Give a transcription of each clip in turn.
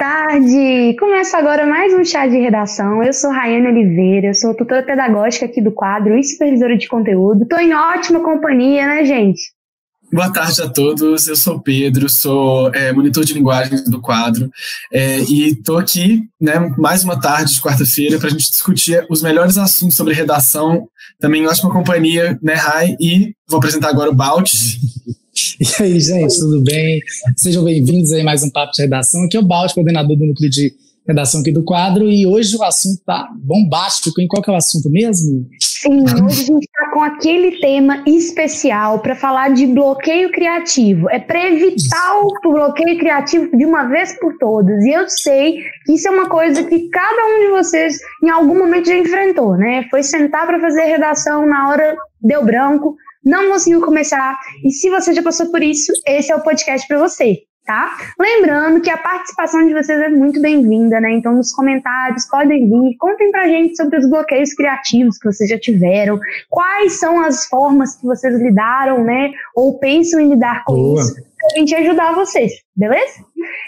tarde! Começa agora mais um chá de redação. Eu sou Rayane Oliveira, eu sou tutora pedagógica aqui do quadro e supervisora de conteúdo. Estou em ótima companhia, né, gente? Boa tarde a todos, eu sou Pedro, sou é, monitor de linguagem do quadro é, e estou aqui né, mais uma tarde de quarta-feira para a gente discutir os melhores assuntos sobre redação, também em ótima companhia, né, Rai? E vou apresentar agora o Balt. E aí, gente, tudo bem? Sejam bem-vindos aí a mais um Papo de Redação. Aqui é o Balt, coordenador do núcleo de redação aqui do quadro, e hoje o assunto tá bombástico, em qual que é o assunto mesmo? Sim, hoje a gente está com aquele tema especial para falar de bloqueio criativo. É para evitar o bloqueio criativo de uma vez por todas. E eu sei que isso é uma coisa que cada um de vocês em algum momento já enfrentou, né? Foi sentar para fazer redação na hora deu branco, não conseguiu começar. E se você já passou por isso, esse é o podcast para você tá? Lembrando que a participação de vocês é muito bem-vinda, né? Então, nos comentários podem vir, contem pra gente sobre os bloqueios criativos que vocês já tiveram, quais são as formas que vocês lidaram, né? Ou pensam em lidar com Boa. isso, pra gente ajudar vocês, beleza?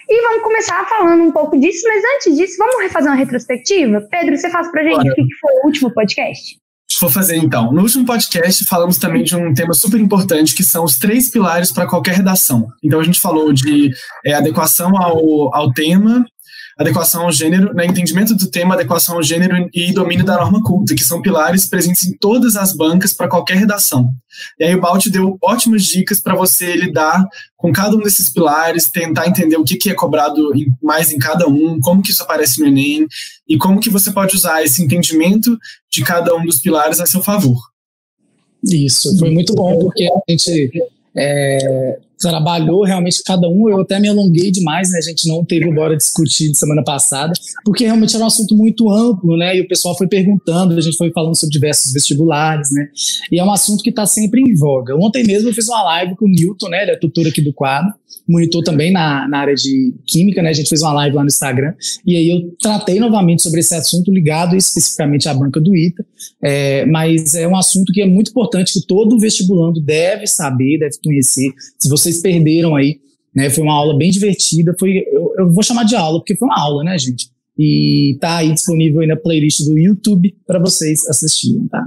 E vamos começar falando um pouco disso, mas antes disso, vamos fazer uma retrospectiva? Pedro, você faz pra gente Bora. o que foi o último podcast? Vou fazer então. No último podcast, falamos também de um tema super importante, que são os três pilares para qualquer redação. Então, a gente falou de é, adequação ao, ao tema, adequação ao gênero, né, entendimento do tema, adequação ao gênero e domínio da norma culta, que são pilares presentes em todas as bancas para qualquer redação. E aí o Balt deu ótimas dicas para você lidar com cada um desses pilares, tentar entender o que, que é cobrado em, mais em cada um, como que isso aparece no Enem e como que você pode usar esse entendimento de cada um dos pilares a seu favor. Isso, foi muito bom, porque a gente é, trabalhou realmente cada um. Eu até me alonguei demais, né? A gente não teve o Bora discutir de semana passada, porque realmente era um assunto muito amplo, né? E o pessoal foi perguntando, a gente foi falando sobre diversos vestibulares, né? E é um assunto que está sempre em voga. Ontem mesmo eu fiz uma live com o Newton, né? Ele é tutor aqui do quadro, monitor também na, na área de química, né? A gente fez uma live lá no Instagram, e aí eu tratei novamente sobre esse assunto ligado especificamente à banca do ITA, é, mas é um assunto que é muito importante, que todo vestibulando deve saber, deve conhecer. Se você vocês perderam aí, né? Foi uma aula bem divertida. Foi, eu, eu vou chamar de aula, porque foi uma aula, né, gente? E tá aí disponível aí na playlist do YouTube para vocês assistirem, tá?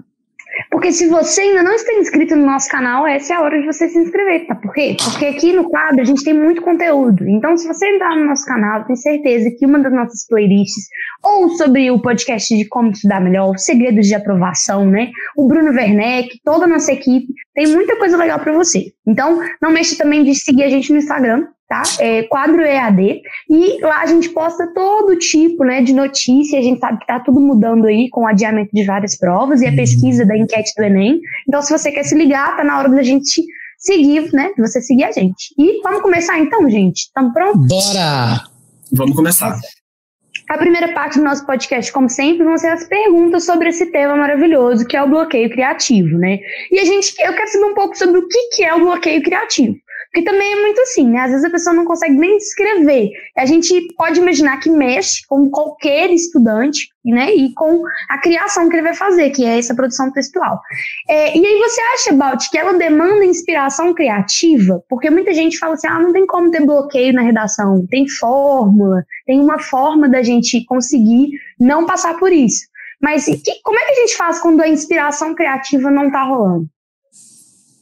Porque se você ainda não está inscrito no nosso canal, essa é a hora de você se inscrever, tá? Por quê? Porque aqui no quadro a gente tem muito conteúdo. Então, se você entrar no nosso canal, tem certeza que uma das nossas playlists, ou sobre o podcast de como estudar melhor, segredos de aprovação, né? O Bruno Werneck, toda a nossa equipe, tem muita coisa legal para você. Então, não mexa também de seguir a gente no Instagram, tá? É quadro EAD. E lá a gente posta todo tipo né, de notícia. A gente sabe que tá tudo mudando aí com o adiamento de várias provas e a pesquisa da enquete do Enem. Então, se você quer se ligar, tá na hora da gente seguir, né? De você seguir a gente. E vamos começar então, gente? Estamos prontos? Bora! Vamos começar. A primeira parte do nosso podcast, como sempre, vão ser as perguntas sobre esse tema maravilhoso que é o bloqueio criativo, né? E a gente, eu quero saber um pouco sobre o que, que é o bloqueio criativo. Porque também é muito assim, né? Às vezes a pessoa não consegue nem escrever. A gente pode imaginar que mexe com qualquer estudante, né? E com a criação que ele vai fazer, que é essa produção textual. É, e aí você acha, Balt, que ela demanda inspiração criativa? Porque muita gente fala assim, ah, não tem como ter bloqueio na redação. Tem fórmula, tem uma forma da gente conseguir não passar por isso. Mas que, como é que a gente faz quando a inspiração criativa não está rolando?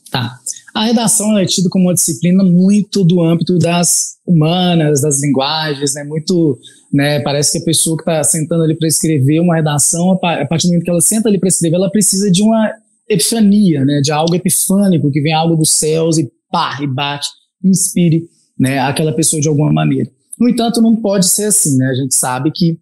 Tá. A redação é tida como uma disciplina muito do âmbito das humanas, das linguagens, né? Muito, né? Parece que a pessoa que está sentando ali para escrever uma redação, a partir do momento que ela senta ali para escrever, ela precisa de uma epifania, né? De algo epifânico, que vem algo dos céus e pá, e bate, inspire, né? Aquela pessoa de alguma maneira. No entanto, não pode ser assim, né? A gente sabe que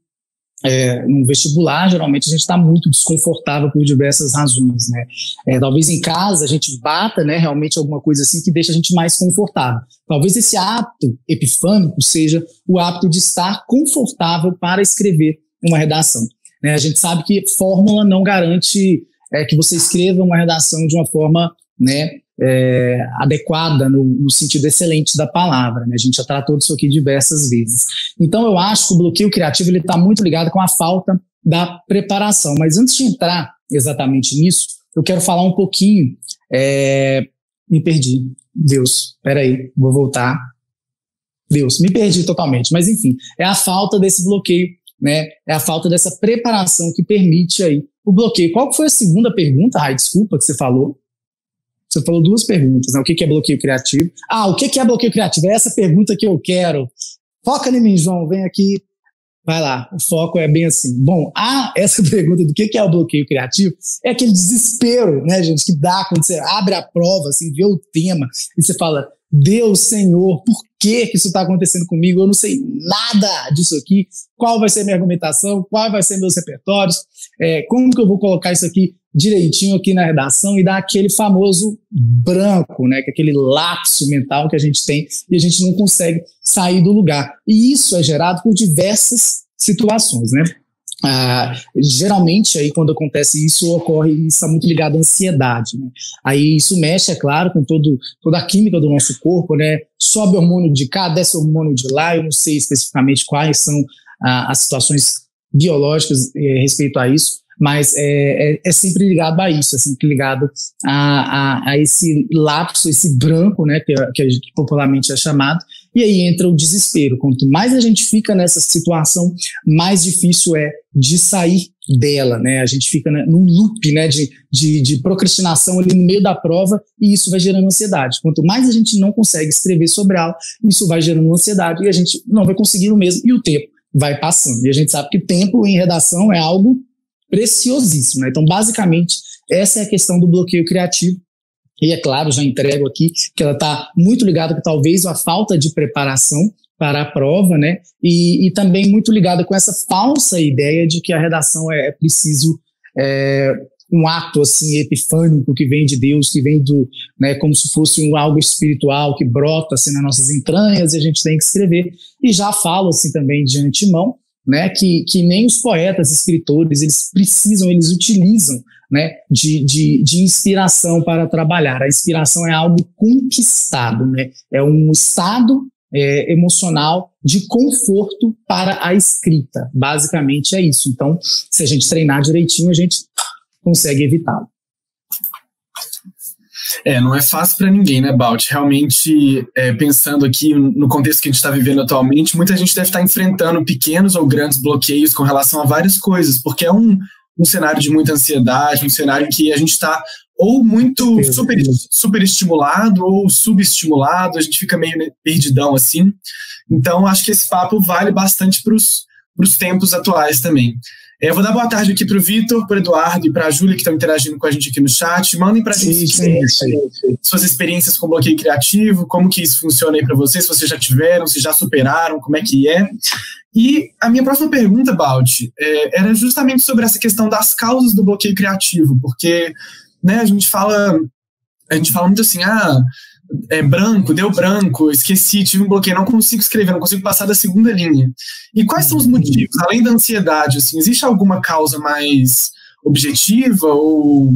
é, no vestibular, geralmente a gente está muito desconfortável por diversas razões, né? É, talvez em casa a gente bata, né, realmente alguma coisa assim que deixa a gente mais confortável. Talvez esse hábito epifânico seja o hábito de estar confortável para escrever uma redação. Né? A gente sabe que fórmula não garante é, que você escreva uma redação de uma forma, né, é, adequada no, no, sentido excelente da palavra. Né? A gente já tratou disso aqui diversas vezes. Então eu acho que o bloqueio criativo ele está muito ligado com a falta da preparação. Mas antes de entrar exatamente nisso, eu quero falar um pouquinho. É, me perdi. Deus, peraí, vou voltar. Deus, me perdi totalmente, mas enfim, é a falta desse bloqueio, né? É a falta dessa preparação que permite aí o bloqueio. Qual foi a segunda pergunta, Ai, desculpa que você falou? Você falou duas perguntas, né? O que é bloqueio criativo? Ah, o que é bloqueio criativo? É essa pergunta que eu quero. Foca em mim, João, vem aqui. Vai lá, o foco é bem assim. Bom, ah, essa pergunta do que é o bloqueio criativo é aquele desespero, né, gente, que dá quando você abre a prova, assim, vê o tema e você fala, Deus, Senhor, por que, isso está acontecendo comigo? Eu não sei nada disso aqui. Qual vai ser minha argumentação? Qual vai ser meus repertórios? É, como que eu vou colocar isso aqui direitinho aqui na redação e dar aquele famoso branco, né? Que é aquele lapso mental que a gente tem e a gente não consegue sair do lugar. E isso é gerado por diversas situações, né? Ah, geralmente aí quando acontece isso ocorre isso está muito ligado à ansiedade né? aí isso mexe é claro com todo, toda a química do nosso corpo né sobe hormônio de cá desce hormônio de lá eu não sei especificamente quais são ah, as situações biológicas eh, respeito a isso mas é, é, é, sempre ligado a isso, é sempre ligado a, a, a esse lapso, esse branco, né, que, que, que popularmente é chamado, e aí entra o desespero. Quanto mais a gente fica nessa situação, mais difícil é de sair dela, né? A gente fica né, num loop, né, de, de, de, procrastinação ali no meio da prova e isso vai gerando ansiedade. Quanto mais a gente não consegue escrever sobre ela, isso vai gerando ansiedade e a gente não vai conseguir o mesmo e o tempo vai passando. E a gente sabe que tempo em redação é algo preciosíssimo. Né? Então, basicamente, essa é a questão do bloqueio criativo. E é claro, já entrego aqui que ela está muito ligada com talvez a falta de preparação para a prova, né? E, e também muito ligada com essa falsa ideia de que a redação é, é preciso é, um ato assim epifânico que vem de Deus, que vem do, né, como se fosse um algo espiritual que brota assim nas nossas entranhas e a gente tem que escrever. E já falo assim também de antemão né, que, que nem os poetas, escritores, eles precisam, eles utilizam né, de, de, de inspiração para trabalhar. A inspiração é algo conquistado, né, é um estado é, emocional de conforto para a escrita. Basicamente é isso. Então, se a gente treinar direitinho, a gente consegue evitá-lo. É, não é fácil para ninguém, né, Balt? Realmente, é, pensando aqui no contexto que a gente está vivendo atualmente, muita gente deve estar tá enfrentando pequenos ou grandes bloqueios com relação a várias coisas, porque é um, um cenário de muita ansiedade, um cenário em que a gente está ou muito super, super estimulado ou subestimulado, a gente fica meio perdidão assim. Então, acho que esse papo vale bastante para os tempos atuais também. É, eu vou dar boa tarde aqui para o Vitor, para o Eduardo e para a Júlia, que estão interagindo com a gente aqui no chat. Mandem para a gente sim, sim, sim. suas experiências com bloqueio criativo, como que isso funciona aí para vocês, se vocês já tiveram, se já superaram, como é que é. E a minha próxima pergunta, Balti, é, era justamente sobre essa questão das causas do bloqueio criativo, porque né, a gente fala a gente fala muito assim, ah, é, branco, deu branco, esqueci, tive um bloqueio, não consigo escrever, não consigo passar da segunda linha. E quais são os motivos? Além da ansiedade, assim, existe alguma causa mais objetiva ou,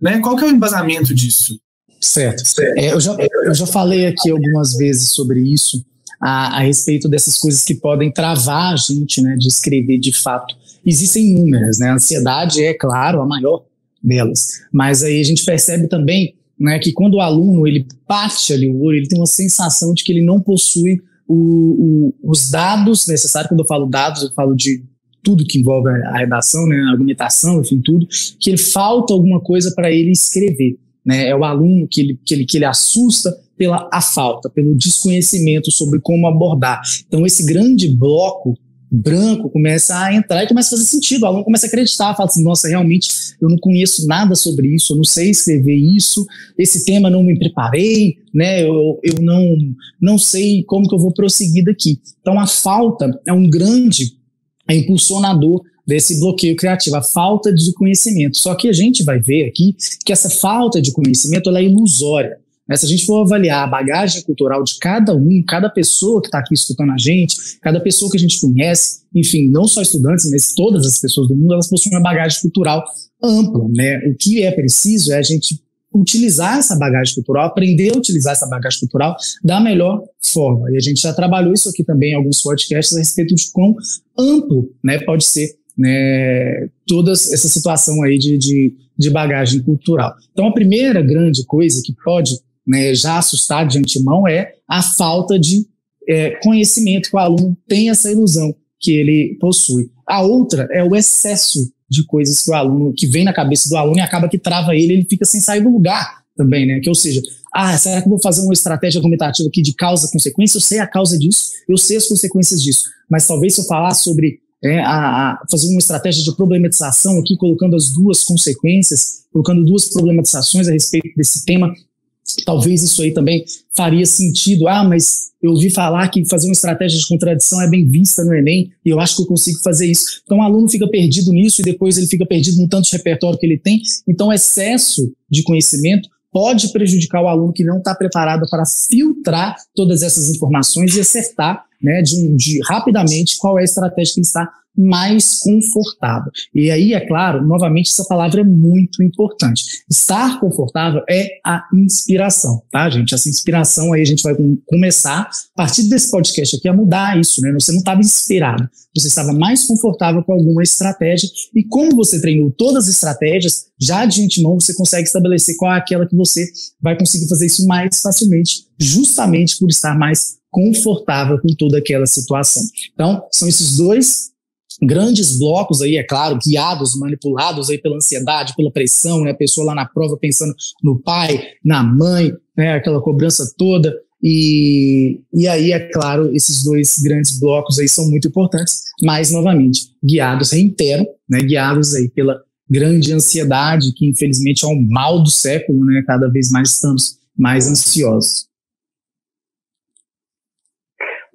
né, qual que é o embasamento disso? Certo. É, eu, já, eu já falei aqui algumas vezes sobre isso, a, a respeito dessas coisas que podem travar a gente, né, de escrever de fato. Existem inúmeras, né, a ansiedade é, claro, a maior delas, mas aí a gente percebe também né, que quando o aluno ele bate ali o olho, ele tem uma sensação de que ele não possui o, o, os dados necessários. Quando eu falo dados, eu falo de tudo que envolve a redação, né, a argumentação, enfim, tudo, que ele falta alguma coisa para ele escrever. Né, é o aluno que ele, que, ele, que ele assusta pela a falta, pelo desconhecimento sobre como abordar. Então, esse grande bloco branco começa a entrar e começa a fazer sentido. O aluno começa a acreditar, fala assim: nossa, realmente eu não conheço nada sobre isso, eu não sei escrever isso, esse tema não me preparei, né? Eu, eu não, não sei como que eu vou prosseguir daqui. Então a falta é um grande impulsionador desse bloqueio criativo, a falta de conhecimento. Só que a gente vai ver aqui que essa falta de conhecimento é ilusória. Né? Se a gente for avaliar a bagagem cultural de cada um, cada pessoa que está aqui escutando a gente, cada pessoa que a gente conhece, enfim, não só estudantes, mas todas as pessoas do mundo, elas possuem uma bagagem cultural ampla. Né? O que é preciso é a gente utilizar essa bagagem cultural, aprender a utilizar essa bagagem cultural da melhor forma. E a gente já trabalhou isso aqui também em alguns podcasts a respeito de quão amplo né, pode ser né, toda essa situação aí de, de, de bagagem cultural. Então, a primeira grande coisa que pode né, já assustar de antemão é a falta de é, conhecimento, que o aluno tem essa ilusão que ele possui. A outra é o excesso de coisas que o aluno, que vem na cabeça do aluno e acaba que trava ele, ele fica sem sair do lugar também, né? Que, ou seja, ah, será que eu vou fazer uma estratégia argumentativa aqui de causa-consequência? Eu sei a causa disso, eu sei as consequências disso, mas talvez se eu falar sobre é, a, a, fazer uma estratégia de problematização aqui, colocando as duas consequências, colocando duas problematizações a respeito desse tema, talvez isso aí também faria sentido. Ah, mas eu ouvi falar que fazer uma estratégia de contradição é bem vista no Enem e eu acho que eu consigo fazer isso. Então o aluno fica perdido nisso e depois ele fica perdido no tanto de repertório que ele tem. Então, excesso de conhecimento pode prejudicar o aluno que não está preparado para filtrar todas essas informações e acertar né, de, de rapidamente qual é a estratégia que ele está mais confortável. E aí, é claro, novamente, essa palavra é muito importante. Estar confortável é a inspiração, tá, gente? Essa inspiração aí a gente vai começar, a partir desse podcast aqui, a mudar isso, né? Você não estava inspirado, você estava mais confortável com alguma estratégia, e como você treinou todas as estratégias, já de antemão você consegue estabelecer qual é aquela que você vai conseguir fazer isso mais facilmente, justamente por estar mais confortável com toda aquela situação. Então, são esses dois grandes blocos aí, é claro, guiados, manipulados aí pela ansiedade, pela pressão, né? A pessoa lá na prova pensando no pai, na mãe, né? Aquela cobrança toda. E, e aí, é claro, esses dois grandes blocos aí são muito importantes, mas, novamente, guiados, reitero, né? Guiados aí pela grande ansiedade, que infelizmente é um mal do século, né? Cada vez mais estamos mais ansiosos.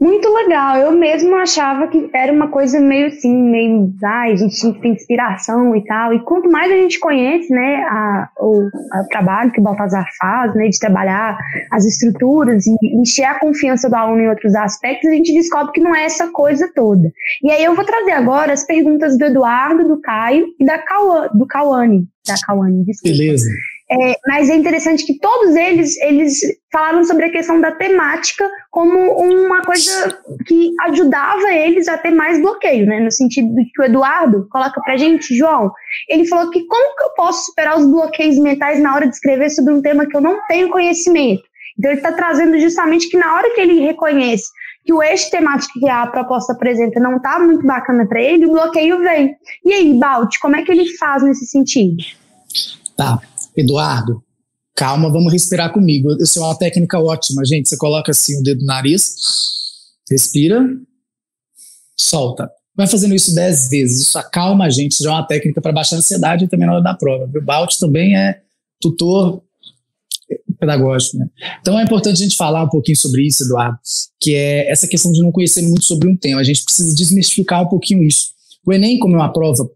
Muito legal. Eu mesmo achava que era uma coisa meio assim, meio, ai, a gente tem inspiração e tal. E quanto mais a gente conhece, né, a, o a trabalho que o Baltazar faz, né, de trabalhar as estruturas e encher a confiança do aluno em outros aspectos, a gente descobre que não é essa coisa toda. E aí eu vou trazer agora as perguntas do Eduardo, do Caio e da Cauã, do Cauane, da Cauane, desculpa. Beleza. É, mas é interessante que todos eles, eles falaram sobre a questão da temática como uma coisa que ajudava eles a ter mais bloqueio, né? No sentido que o Eduardo coloca pra gente, João, ele falou que como que eu posso superar os bloqueios mentais na hora de escrever sobre um tema que eu não tenho conhecimento? Então ele está trazendo justamente que na hora que ele reconhece que o eixo temático que a proposta apresenta não está muito bacana para ele, o bloqueio vem. E aí, Balt, como é que ele faz nesse sentido? Tá. Eduardo, calma, vamos respirar comigo. Isso é uma técnica ótima, gente. Você coloca assim o dedo no nariz, respira, solta. Vai fazendo isso dez vezes. Isso acalma a gente. Isso já é uma técnica para baixar a ansiedade também na hora da prova. O Balt também é tutor pedagógico, né? Então é importante a gente falar um pouquinho sobre isso, Eduardo, que é essa questão de não conhecer muito sobre um tema. A gente precisa desmistificar um pouquinho isso. O Enem, como é uma prova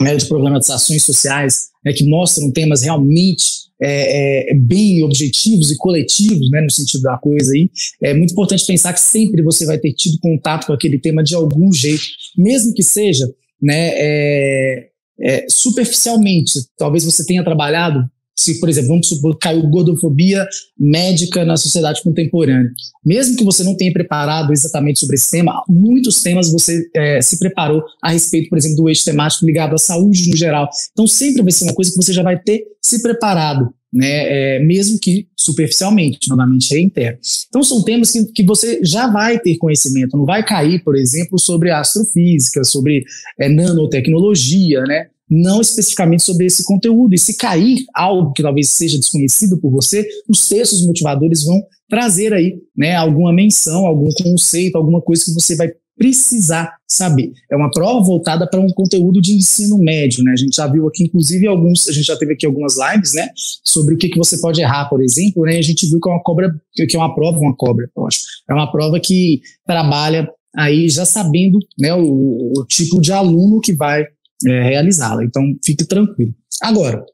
né, de problematizações sociais, né, que mostram temas realmente é, é, bem objetivos e coletivos, né, no sentido da coisa aí, é muito importante pensar que sempre você vai ter tido contato com aquele tema de algum jeito, mesmo que seja né, é, é superficialmente. Talvez você tenha trabalhado se, por exemplo, vamos supor caiu gordofobia médica na sociedade contemporânea. Mesmo que você não tenha preparado exatamente sobre esse tema, muitos temas você é, se preparou a respeito, por exemplo, do eixo temático ligado à saúde no geral. Então, sempre vai ser uma coisa que você já vai ter se preparado. Né, é, mesmo que superficialmente, novamente reitero. Então são temas que, que você já vai ter conhecimento, não vai cair, por exemplo, sobre astrofísica, sobre é, nanotecnologia, né? Não especificamente sobre esse conteúdo. E se cair algo que talvez seja desconhecido por você, os textos motivadores vão trazer aí né, alguma menção, algum conceito, alguma coisa que você vai precisar saber. É uma prova voltada para um conteúdo de ensino médio, né? A gente já viu aqui, inclusive, alguns, a gente já teve aqui algumas lives, né? Sobre o que, que você pode errar, por exemplo, né? A gente viu que é uma cobra, que é uma prova, uma cobra, eu acho. É uma prova que trabalha aí já sabendo né, o, o tipo de aluno que vai é, realizá-la. Então, fique tranquilo. Agora,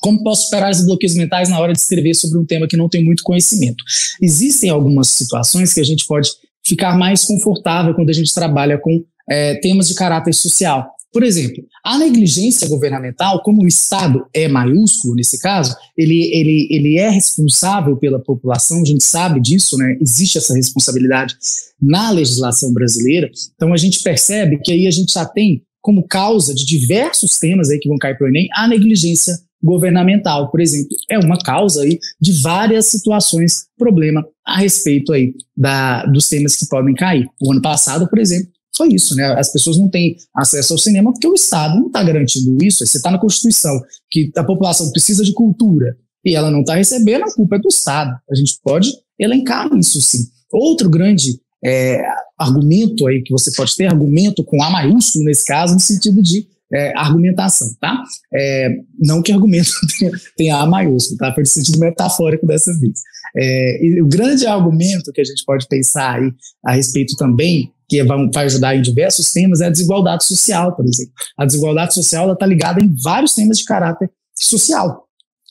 como posso superar os bloqueios mentais na hora de escrever sobre um tema que não tem muito conhecimento? Existem algumas situações que a gente pode ficar mais confortável quando a gente trabalha com é, temas de caráter social. Por exemplo, a negligência governamental, como o Estado é maiúsculo nesse caso, ele, ele, ele é responsável pela população, a gente sabe disso, né? existe essa responsabilidade na legislação brasileira, então a gente percebe que aí a gente já tem como causa de diversos temas aí que vão cair para o Enem, a negligência governamental, por exemplo, é uma causa aí de várias situações, problema a respeito aí da, dos temas que podem cair. O ano passado, por exemplo, foi isso, né? As pessoas não têm acesso ao cinema porque o Estado não está garantindo isso. Você está na Constituição que a população precisa de cultura e ela não está recebendo, a culpa é do Estado. A gente pode elencar isso sim. Outro grande é, argumento aí que você pode ter, argumento com A maiúsculo nesse caso, no sentido de é, argumentação, tá? É, não que argumento tenha, tenha A maiúsculo, tá? Foi no sentido metafórico dessa vez. É, o grande argumento que a gente pode pensar aí a respeito também, que vai, vai ajudar em diversos temas, é a desigualdade social, por exemplo. A desigualdade social está ligada em vários temas de caráter social.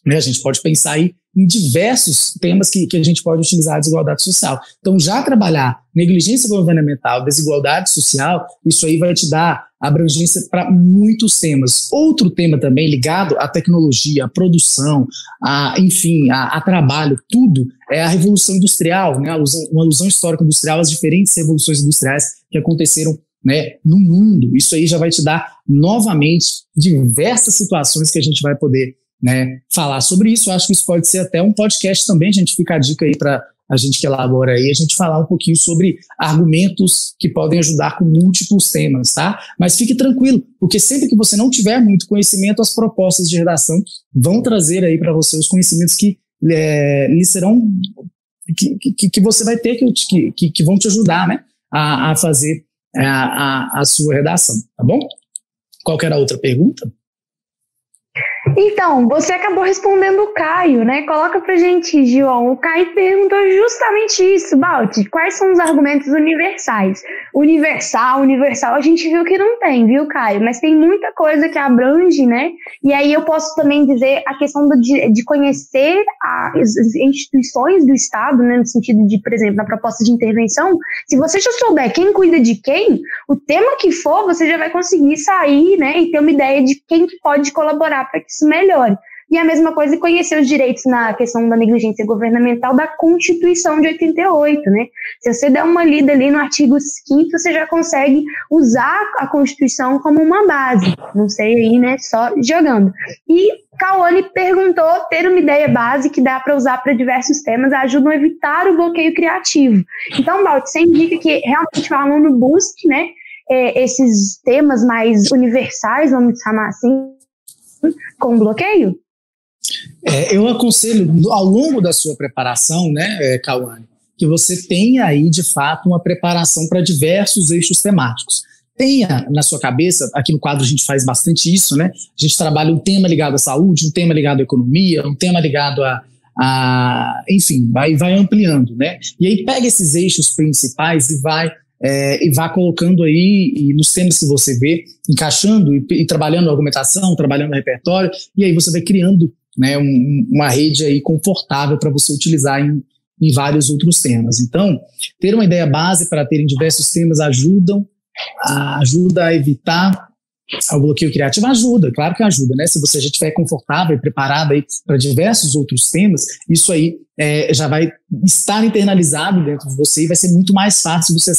Né? A gente pode pensar aí em diversos temas que, que a gente pode utilizar a desigualdade social. Então, já trabalhar negligência governamental, desigualdade social, isso aí vai te dar abrangência para muitos temas. Outro tema também ligado à tecnologia, à produção, a, enfim, a, a trabalho, tudo é a revolução industrial, né? uma alusão histórica industrial às diferentes revoluções industriais que aconteceram né, no mundo. Isso aí já vai te dar novamente diversas situações que a gente vai poder né, falar sobre isso. Eu acho que isso pode ser até um podcast também, a gente fica a dica aí para a gente que elabora aí, a gente falar um pouquinho sobre argumentos que podem ajudar com múltiplos temas, tá? Mas fique tranquilo, porque sempre que você não tiver muito conhecimento, as propostas de redação vão trazer aí para você os conhecimentos que é, lhe serão que, que, que, você vai ter que, que, que vão te ajudar, né, a, a fazer a, a, a sua redação, tá bom? Qualquer outra pergunta? Então, você acabou respondendo o Caio, né? Coloca pra gente, João. O Caio perguntou justamente isso, Balti. Quais são os argumentos universais? Universal, universal, a gente viu que não tem, viu, Caio? Mas tem muita coisa que abrange, né? E aí eu posso também dizer a questão do, de, de conhecer as instituições do Estado, né? No sentido de, por exemplo, na proposta de intervenção. Se você já souber quem cuida de quem, o tema que for, você já vai conseguir sair, né? E ter uma ideia de quem que pode colaborar para que isso melhore. E a mesma coisa conhecer os direitos na questão da negligência governamental da Constituição de 88, né? Se você der uma lida ali no artigo 5 você já consegue usar a Constituição como uma base. Não sei aí, né? Só jogando. E Cauane perguntou ter uma ideia base que dá para usar para diversos temas ajudam a evitar o bloqueio criativo. Então, Balt, você indica que realmente o aluno busque, né? É, esses temas mais universais, vamos chamar assim, com bloqueio? É, eu aconselho, ao longo da sua preparação, né, é, Cauane, que você tenha aí, de fato, uma preparação para diversos eixos temáticos. Tenha na sua cabeça, aqui no quadro a gente faz bastante isso, né? A gente trabalha um tema ligado à saúde, um tema ligado à economia, um tema ligado a, a enfim, vai, vai ampliando, né? E aí pega esses eixos principais e vai é, e vá colocando aí e nos temas que você vê, encaixando e, e trabalhando a argumentação, trabalhando o repertório, e aí você vai criando né, um, uma rede aí confortável para você utilizar em, em vários outros temas. Então, ter uma ideia base para terem diversos temas ajudam, ajuda a evitar o bloqueio criativo ajuda, claro que ajuda, né? Se você já estiver confortável e preparado para diversos outros temas, isso aí é, já vai estar internalizado dentro de você e vai ser muito mais fácil você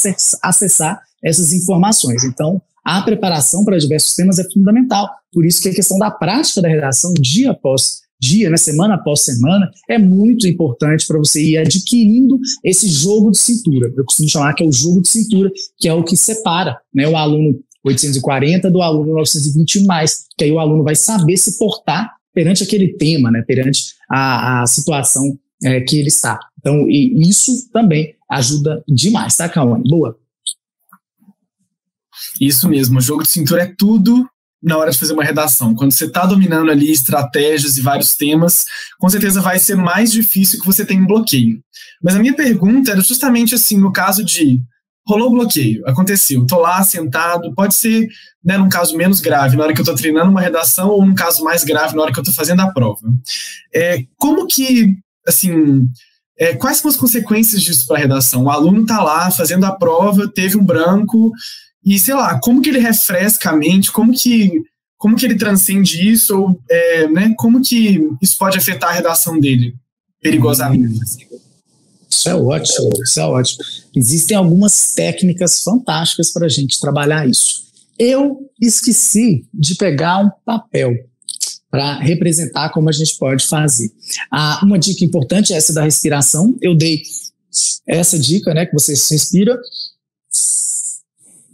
acessar essas informações. Então, a preparação para diversos temas é fundamental. Por isso que a questão da prática da redação, dia após dia, né, semana após semana, é muito importante para você ir adquirindo esse jogo de cintura. Eu costumo chamar que é o jogo de cintura, que é o que separa né, o aluno 840 do aluno 920 mais, que aí o aluno vai saber se portar perante aquele tema, né, perante a, a situação é, que ele está. Então, isso também ajuda demais, tá, Cauane? Boa. Isso mesmo, o jogo de cintura é tudo na hora de fazer uma redação. Quando você está dominando ali estratégias e vários temas, com certeza vai ser mais difícil que você tenha um bloqueio. Mas a minha pergunta era justamente assim, no caso de rolou o bloqueio, aconteceu, tô lá sentado, pode ser, né, num caso menos grave, na hora que eu tô treinando uma redação, ou num caso mais grave, na hora que eu tô fazendo a prova. É, como que, assim, é, quais são as consequências disso para a redação? O aluno tá lá fazendo a prova, teve um branco, e sei lá, como que ele refresca a mente, como que, como que ele transcende isso, ou, é, né, como que isso pode afetar a redação dele, perigosamente, assim? Isso é ótimo, isso é ótimo. Existem algumas técnicas fantásticas para a gente trabalhar isso. Eu esqueci de pegar um papel para representar como a gente pode fazer. Ah, uma dica importante é essa da respiração. Eu dei essa dica, né, que você respira,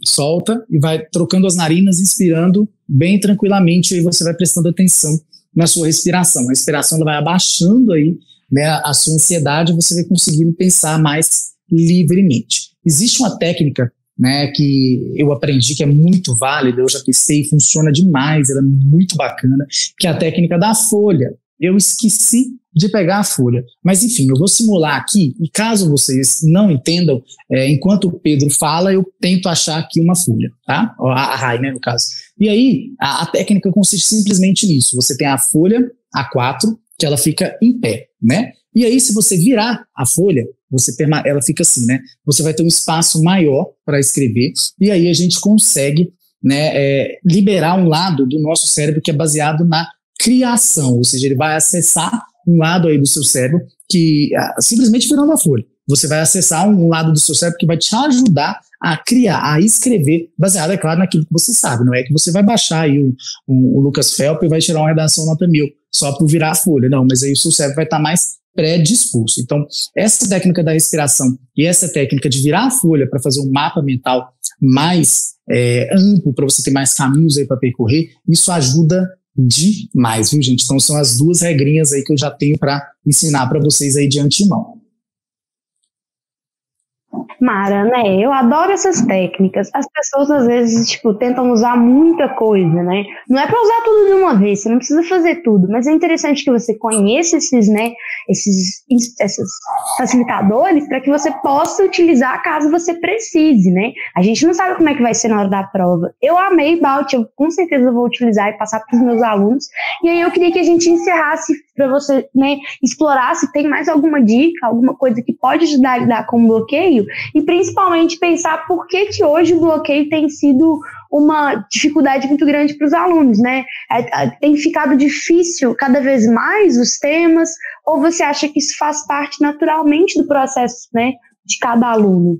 solta e vai trocando as narinas, inspirando bem tranquilamente, e você vai prestando atenção na sua respiração. A respiração ela vai abaixando aí, né, a sua ansiedade, você vai conseguindo pensar mais livremente. Existe uma técnica né, que eu aprendi que é muito válida, eu já testei, funciona demais, ela é muito bacana, que é a técnica da folha. Eu esqueci de pegar a folha. Mas enfim, eu vou simular aqui, e caso vocês não entendam, é, enquanto o Pedro fala, eu tento achar aqui uma folha, tá? A, a Rai, né, no caso. E aí, a, a técnica consiste simplesmente nisso. Você tem a folha A4, que ela fica em pé, né? E aí, se você virar a folha, você ela fica assim, né? Você vai ter um espaço maior para escrever, e aí a gente consegue né, é, liberar um lado do nosso cérebro que é baseado na criação, ou seja, ele vai acessar um lado aí do seu cérebro que ah, simplesmente virando a folha. Você vai acessar um lado do seu cérebro que vai te ajudar a criar, a escrever, baseado, é claro, naquilo que você sabe. Não é que você vai baixar aí o, o, o Lucas Felp e vai tirar uma redação nota mil só por virar a folha. Não, mas aí o seu cérebro vai estar mais predisposto. Então, essa técnica da respiração e essa técnica de virar a folha para fazer um mapa mental mais é, amplo, para você ter mais caminhos aí para percorrer, isso ajuda demais, viu, gente? Então, são as duas regrinhas aí que eu já tenho para ensinar para vocês aí de antemão. Mara, né? Eu adoro essas técnicas. As pessoas às vezes, tipo, tentam usar muita coisa, né? Não é para usar tudo de uma vez, você não precisa fazer tudo, mas é interessante que você conheça esses, né, esses, esses facilitadores para que você possa utilizar caso você precise, né? A gente não sabe como é que vai ser na hora da prova. Eu amei Balt, eu com certeza vou utilizar e passar para os meus alunos. E aí eu queria que a gente encerrasse para você, né, explorar se tem mais alguma dica, alguma coisa que pode ajudar a lidar com o bloqueio e principalmente pensar por que, que hoje o bloqueio tem sido uma dificuldade muito grande para os alunos, né? É, é, tem ficado difícil cada vez mais os temas, ou você acha que isso faz parte naturalmente do processo, né, de cada aluno?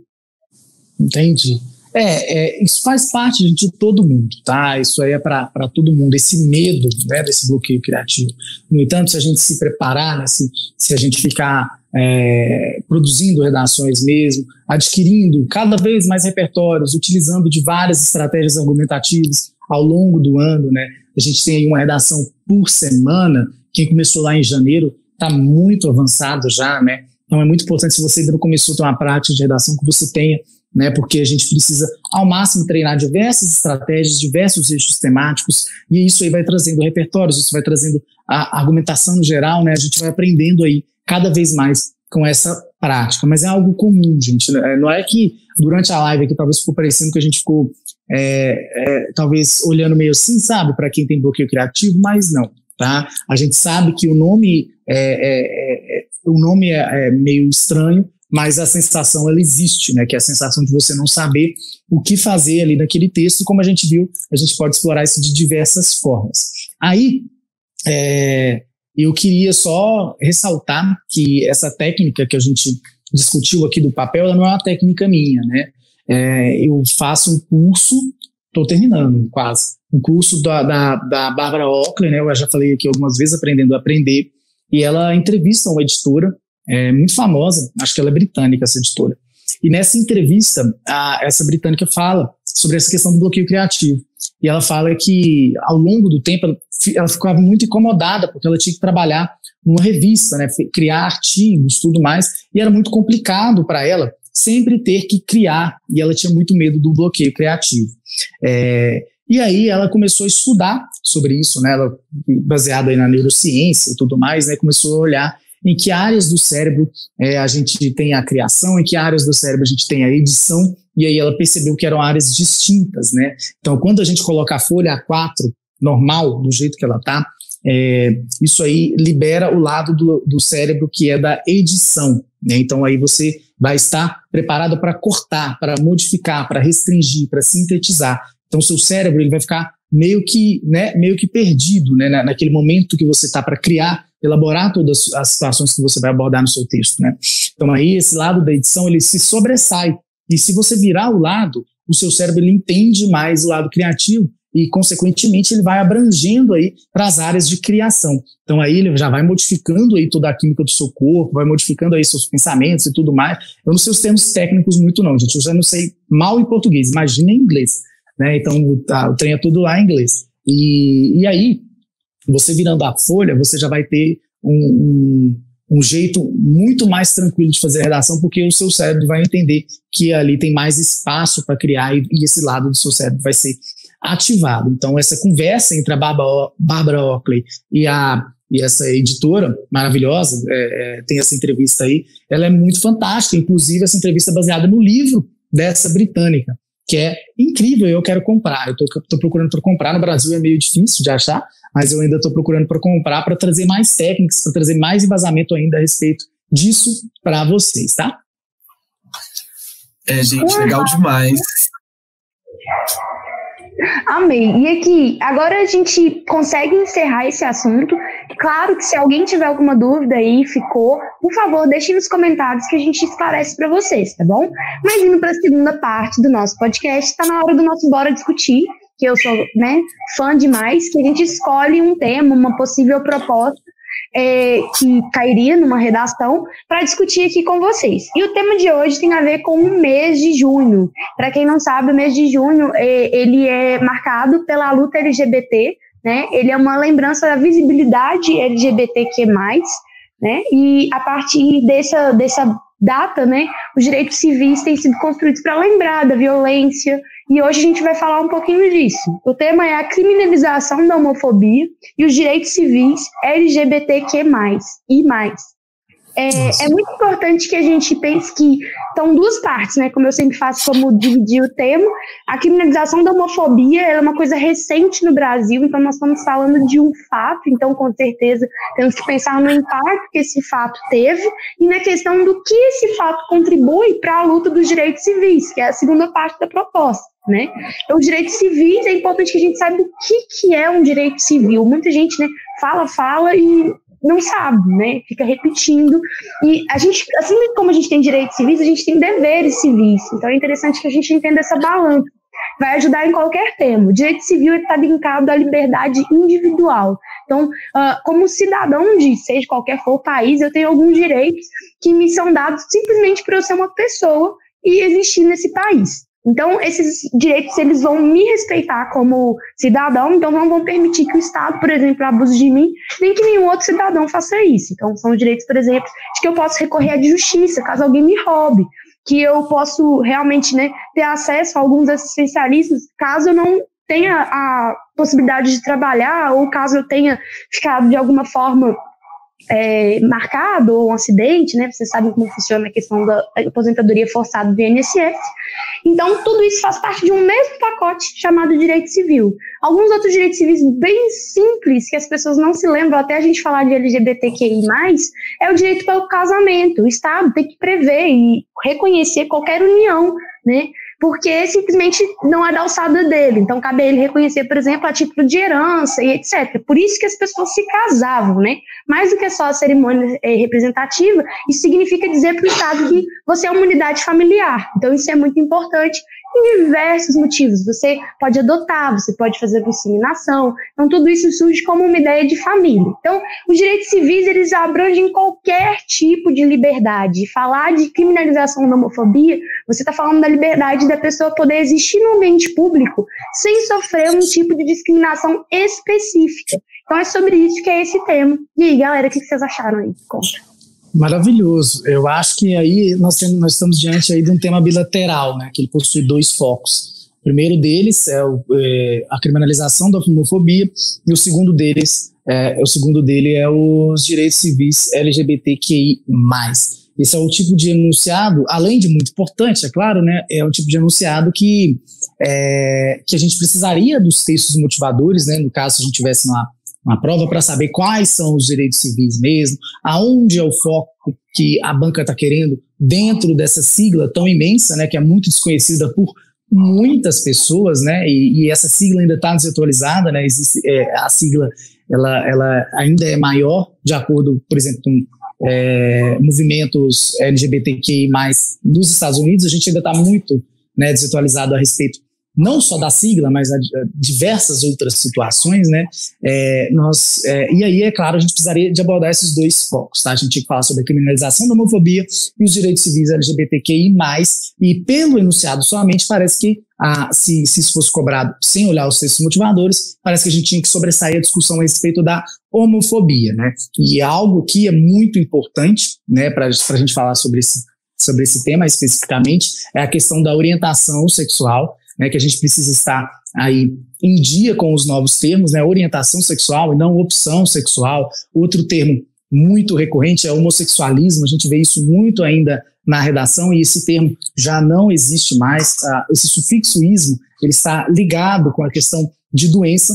Entendi. É, é, isso faz parte de todo mundo, tá? Isso aí é para todo mundo, esse medo né, desse bloqueio criativo. No entanto, se a gente se preparar, né, se, se a gente ficar é, produzindo redações mesmo, adquirindo cada vez mais repertórios, utilizando de várias estratégias argumentativas ao longo do ano, né? A gente tem uma redação por semana. Quem começou lá em janeiro está muito avançado já, né? Então é muito importante se você ainda não começou a ter uma prática de redação que você tenha né? Porque a gente precisa ao máximo treinar diversas estratégias, diversos eixos temáticos, e isso aí vai trazendo repertórios, isso vai trazendo a argumentação no geral, né? A gente vai aprendendo aí cada vez mais com essa prática, mas é algo comum, gente. Né? Não é que durante a live aqui talvez ficou parecendo que a gente ficou é, é, talvez olhando meio assim, sabe, para quem tem bloqueio criativo, mas não, tá? A gente sabe que o nome é, é, é o nome é, meio estranho, mas a sensação ela existe, né? Que é a sensação de você não saber o que fazer ali naquele texto, como a gente viu, a gente pode explorar isso de diversas formas. Aí, é, eu queria só ressaltar que essa técnica que a gente discutiu aqui do papel, ela não é uma técnica minha, né? É, eu faço um curso, estou terminando quase, um curso da, da, da Bárbara Ockler, né? Eu já falei aqui algumas vezes, aprendendo a aprender, e ela entrevista uma editora é, muito famosa, acho que ela é britânica, essa editora. E nessa entrevista, a, essa britânica fala sobre essa questão do bloqueio criativo. E ela fala que, ao longo do tempo, ela, ela ficava muito incomodada, porque ela tinha que trabalhar numa revista, né, criar artigos, tudo mais, e era muito complicado para ela sempre ter que criar, e ela tinha muito medo do bloqueio criativo. É, e aí ela começou a estudar sobre isso, né, ela, baseada na neurociência e tudo mais, né, começou a olhar em que áreas do cérebro é, a gente tem a criação, em que áreas do cérebro a gente tem a edição, e aí ela percebeu que eram áreas distintas, né? Então, quando a gente coloca a folha A4 normal, do jeito que ela tá, é, isso aí libera o lado do, do cérebro que é da edição, né? Então, aí você vai estar preparado para cortar, para modificar, para restringir, para sintetizar. Então, seu cérebro ele vai ficar meio que, né, meio que perdido, né, naquele momento que você está para criar elaborar todas as situações que você vai abordar no seu texto, né? Então aí esse lado da edição ele se sobressai e se você virar o lado, o seu cérebro ele entende mais o lado criativo e, consequentemente, ele vai abrangendo aí para as áreas de criação. Então, aí ele já vai modificando aí toda a química do seu corpo, vai modificando aí seus pensamentos e tudo mais. Eu não sei os termos técnicos muito não, gente, eu já não sei mal em português, imagina em inglês, né? Então, tá, o trem é tudo lá em inglês. E, e aí, você virando a folha, você já vai ter um, um um jeito muito mais tranquilo de fazer a redação, porque o seu cérebro vai entender que ali tem mais espaço para criar e, e, esse lado do seu cérebro vai ser ativado. Então, essa conversa entre a Bárbara Oakley e a e essa editora maravilhosa, é, é, tem essa entrevista aí, ela é muito fantástica, inclusive essa entrevista é baseada no livro dessa britânica, que é incrível, eu quero comprar, eu estou procurando para comprar, no Brasil é meio difícil de achar, mas eu ainda estou procurando para comprar, para trazer mais técnicas, para trazer mais embasamento ainda a respeito disso para vocês, tá? É, gente, legal demais. Amei. E aqui, agora a gente consegue encerrar esse assunto. Claro que se alguém tiver alguma dúvida aí, ficou, por favor, deixe nos comentários que a gente esclarece para vocês, tá bom? Mas indo para a segunda parte do nosso podcast, está na hora do nosso Bora Discutir, que eu sou né, fã demais, que a gente escolhe um tema, uma possível proposta é, que cairia numa redação para discutir aqui com vocês. E o tema de hoje tem a ver com o mês de junho. Para quem não sabe, o mês de junho é, ele é marcado pela luta LGBT, né? Ele é uma lembrança da visibilidade LGBTQ+, né? E a partir dessa, dessa data, né, os direitos civis têm sido construídos para lembrar da violência e hoje a gente vai falar um pouquinho disso. O tema é a criminalização da homofobia e os direitos civis LGBTQ+, e mais. É, é, muito importante que a gente pense que estão duas partes, né? Como eu sempre faço, como dividir o tema. A criminalização da homofobia é uma coisa recente no Brasil, então nós estamos falando de um fato, então com certeza temos que pensar no impacto que esse fato teve e na questão do que esse fato contribui para a luta dos direitos civis, que é a segunda parte da proposta. Né? Então, os direitos civis é importante que a gente saiba o que, que é um direito civil. Muita gente né, fala, fala e não sabe, né? Fica repetindo. E a gente, assim como a gente tem direitos civis, a gente tem deveres civis. Então é interessante que a gente entenda essa balança. Vai ajudar em qualquer tema. O direito civil está linkado à liberdade individual. Então, uh, como cidadão de seja qualquer for país, eu tenho alguns direitos que me são dados simplesmente por eu ser uma pessoa e existir nesse país. Então, esses direitos eles vão me respeitar como cidadão, então não vão permitir que o Estado, por exemplo, abuse de mim, nem que nenhum outro cidadão faça isso. Então, são os direitos, por exemplo, de que eu posso recorrer à justiça caso alguém me roube, que eu posso realmente né, ter acesso a alguns assistencialistas caso eu não tenha a possibilidade de trabalhar ou caso eu tenha ficado de alguma forma é, marcado ou um acidente, né? Vocês sabem como funciona a questão da aposentadoria forçada do INSS. Então, tudo isso faz parte de um mesmo pacote chamado direito civil. Alguns outros direitos civis bem simples, que as pessoas não se lembram, até a gente falar de LGBTQI, é o direito pelo casamento. O Estado tem que prever e reconhecer qualquer união, né? Porque simplesmente não é da alçada dele. Então, cabe a ele reconhecer, por exemplo, a título de herança e etc. Por isso que as pessoas se casavam, né? Mais do que só a cerimônia é, representativa, isso significa dizer para o Estado que você é uma unidade familiar. Então, isso é muito importante em diversos motivos. Você pode adotar, você pode fazer inseminação. Então, tudo isso surge como uma ideia de família. Então, os direitos civis, eles abrangem qualquer tipo de liberdade. Falar de criminalização da homofobia, você está falando da liberdade da pessoa poder existir no ambiente público sem sofrer um tipo de discriminação específica. Então, é sobre isso que é esse tema. E aí, galera, o que vocês acharam aí? Conta. Maravilhoso. Eu acho que aí nós, temos, nós estamos diante aí de um tema bilateral, né, que ele possui dois focos. O primeiro deles é, o, é a criminalização da homofobia e o segundo deles é, o segundo dele é os direitos civis LGBTQI+. Esse é o tipo de enunciado, além de muito importante, é claro, né, é o tipo de enunciado que, é, que a gente precisaria dos textos motivadores, né, no caso se a gente tivesse uma uma prova para saber quais são os direitos civis mesmo, aonde é o foco que a banca está querendo dentro dessa sigla tão imensa, né, que é muito desconhecida por muitas pessoas, né, e, e essa sigla ainda está desatualizada, né, existe, é, a sigla ela, ela ainda é maior, de acordo, por exemplo, com é, movimentos LGBTQI+, nos Estados Unidos, a gente ainda está muito né, desatualizado a respeito não só da sigla, mas a, a diversas outras situações, né? É, nós, é, e aí, é claro, a gente precisaria de abordar esses dois focos, tá? A gente falar sobre a criminalização da homofobia e os direitos civis LGBTQI+, e pelo enunciado somente parece que a, se, se isso fosse cobrado sem olhar os textos motivadores, parece que a gente tinha que sobressair a discussão a respeito da homofobia, né? E algo que é muito importante, né, para a gente falar sobre esse, sobre esse tema especificamente, é a questão da orientação sexual, né, que a gente precisa estar aí em dia com os novos termos, né, orientação sexual e não opção sexual. Outro termo muito recorrente é homossexualismo, a gente vê isso muito ainda na redação e esse termo já não existe mais. Ah, esse sufixo ismo, ele está ligado com a questão de doença.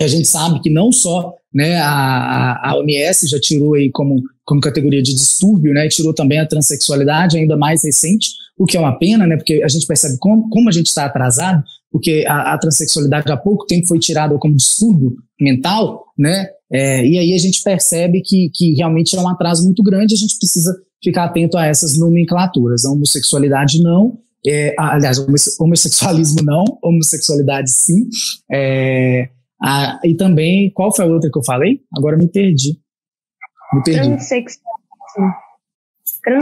A gente sabe que não só né, a, a OMS já tirou aí como, como categoria de distúrbio, né, tirou também a transexualidade, ainda mais recente, o que é uma pena, né, porque a gente percebe como, como a gente está atrasado, porque a, a transexualidade há pouco tempo foi tirada como distúrbio mental, né, é, e aí a gente percebe que, que realmente é um atraso muito grande, a gente precisa ficar atento a essas nomenclaturas. A homossexualidade não, é, aliás, homossexualismo não, homossexualidade sim. É, a, e também, qual foi a outra que eu falei? Agora me perdi. Me perdi. Transsexualismo.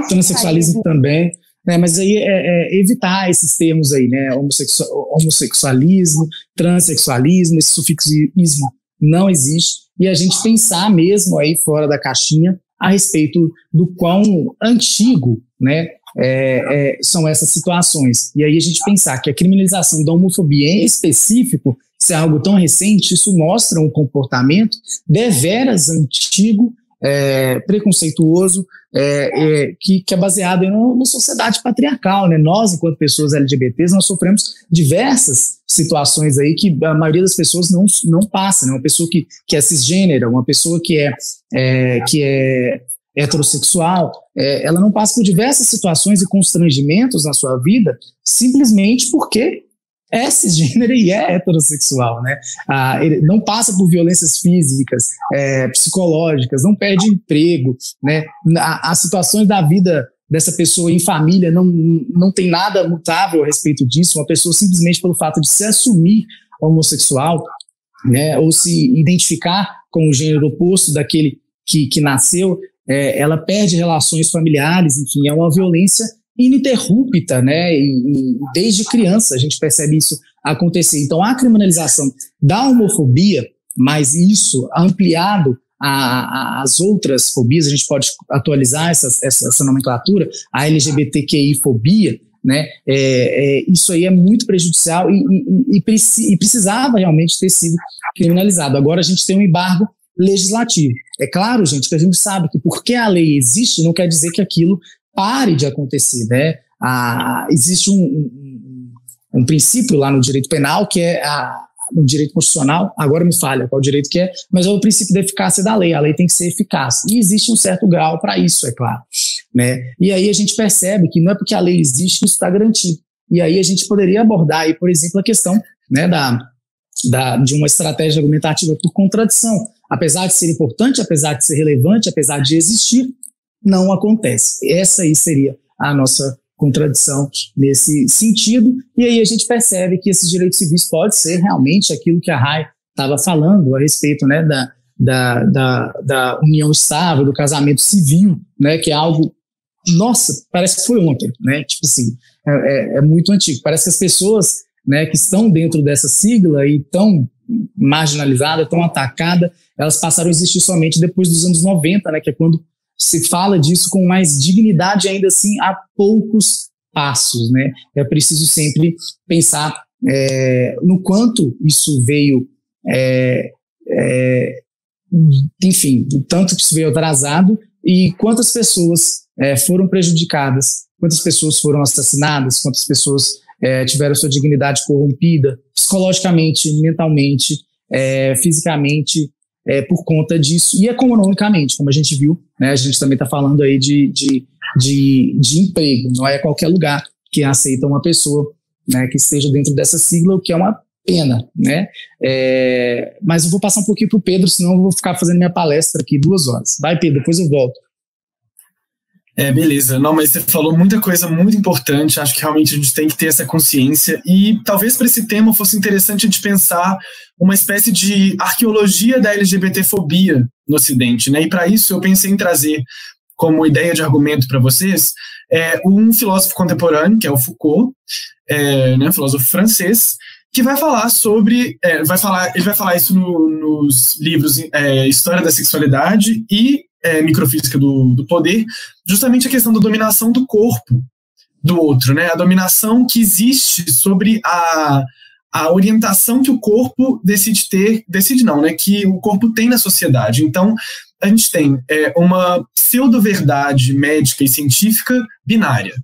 Transsexualismo também. Né, mas aí é, é, evitar esses termos aí, né? Homossexual, homossexualismo, transexualismo, esse sufixo ismo não existe. E a gente pensar mesmo aí fora da caixinha a respeito do quão antigo né, é, é, são essas situações. E aí a gente pensar que a criminalização da homofobia em específico, se é algo tão recente, isso mostra um comportamento deveras antigo é, preconceituoso, é, é, que, que, é baseado em uma, sociedade patriarcal. Né? Nós, enquanto pessoas LGBTs, nós sofremos diversas situações aí que a maioria das pessoas não, não passa. Né? Uma pessoa que, que é cisgênera, uma pessoa que é, é que é heterossexual, é, ela não passa por diversas situações e constrangimentos na sua vida simplesmente porque é cisgênero e é heterossexual, né? Ah, não passa por violências físicas, é, psicológicas, não perde emprego, né? As situações da vida dessa pessoa em família não, não tem nada mutável a respeito disso. Uma pessoa simplesmente pelo fato de se assumir homossexual, né? Ou se identificar com o gênero oposto daquele que, que nasceu, é, ela perde relações familiares, enfim, é uma violência ininterrupta, né? E, e, desde criança a gente percebe isso acontecer. Então, a criminalização da homofobia, mas isso ampliado às outras fobias, a gente pode atualizar essa, essa, nomenclatura, a LGBTQI-fobia, né? É, é, isso aí é muito prejudicial e, e, e, precisava realmente ter sido criminalizado. Agora a gente tem um embargo legislativo. É claro, gente, que a gente sabe que porque a lei existe não quer dizer que aquilo pare de acontecer, né? Ah, existe um, um, um, princípio lá no direito penal que é a, no direito constitucional, agora me falha qual direito que é, mas é o princípio da eficácia da lei, a lei tem que ser eficaz. E existe um certo grau para isso, é claro. Né? E aí a gente percebe que não é porque a lei existe que isso está garantido. E aí a gente poderia abordar, aí, por exemplo, a questão né, da, da, de uma estratégia argumentativa por contradição. Apesar de ser importante, apesar de ser relevante, apesar de existir, não acontece. Essa aí seria a nossa contradição nesse sentido. E aí a gente percebe que esses direitos civis pode ser realmente aquilo que a RAI estava falando a respeito né, da, da, da, da, união estável, do casamento civil, né, que é algo, nossa, parece que foi ontem, né, tipo assim, é, é, é muito antigo. Parece que as pessoas né, que estão dentro dessa sigla e tão marginalizadas, tão atacadas, elas passaram a existir somente depois dos anos 90, né, que é quando se fala disso com mais dignidade, ainda assim, a poucos passos, né? É preciso sempre pensar é, no quanto isso veio, é, é, enfim, tanto que isso veio atrasado e quantas pessoas é, foram prejudicadas, quantas pessoas foram assassinadas, quantas pessoas é, tiveram sua dignidade corrompida, psicologicamente, mentalmente, é, fisicamente, é, por conta disso, e economicamente, como a gente viu, né, a gente também está falando aí de, de, de, de, emprego, não é qualquer lugar que aceita uma pessoa né, que esteja dentro dessa sigla, o que é uma pena, né? É, mas eu vou passar um pouquinho para o Pedro, senão eu vou ficar fazendo minha palestra aqui duas horas. Vai, Pedro, depois eu volto. É, beleza. Não, mas você falou muita coisa muito importante. Acho que realmente a gente tem que ter essa consciência. E talvez para esse tema fosse interessante a gente pensar uma espécie de arqueologia da LGBTfobia no Ocidente. Né? E para isso eu pensei em trazer como ideia de argumento para vocês é um filósofo contemporâneo, que é o Foucault, é, né, filósofo francês, que vai falar sobre, é, vai falar, ele vai falar isso no, nos livros é, História da Sexualidade e é, Microfísica do, do Poder, justamente a questão da dominação do corpo do outro, né? A dominação que existe sobre a, a orientação que o corpo decide ter, decide não, né? Que o corpo tem na sociedade. Então, a gente tem é, uma pseudo-verdade médica e científica binária.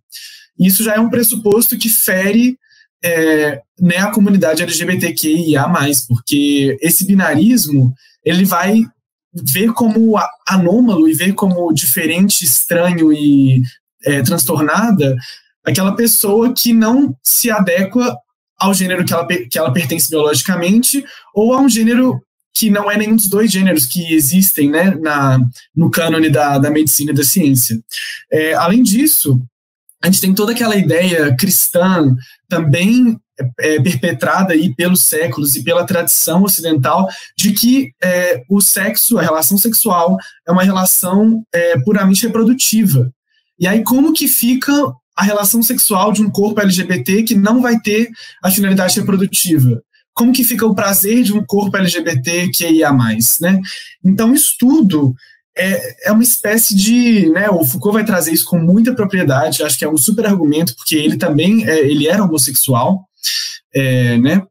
Isso já é um pressuposto que fere é, né, a comunidade LGBTQIA+, porque esse binarismo, ele vai ver como anômalo e ver como diferente, estranho e é, transtornada aquela pessoa que não se adequa ao gênero que ela, que ela pertence biologicamente ou a um gênero que não é nenhum dos dois gêneros que existem né, na, no cânone da, da medicina e da ciência. É, além disso, a gente tem toda aquela ideia cristã também é, perpetrada aí pelos séculos e pela tradição ocidental de que é, o sexo, a relação sexual, é uma relação é, puramente reprodutiva. E aí, como que fica a relação sexual de um corpo LGBT que não vai ter a finalidade reprodutiva? Como que fica o prazer de um corpo LGBT que ia mais, né? Então, estudo é, é uma espécie de, né, o Foucault vai trazer isso com muita propriedade, acho que é um super argumento, porque ele também, é, ele era homossexual, é, né,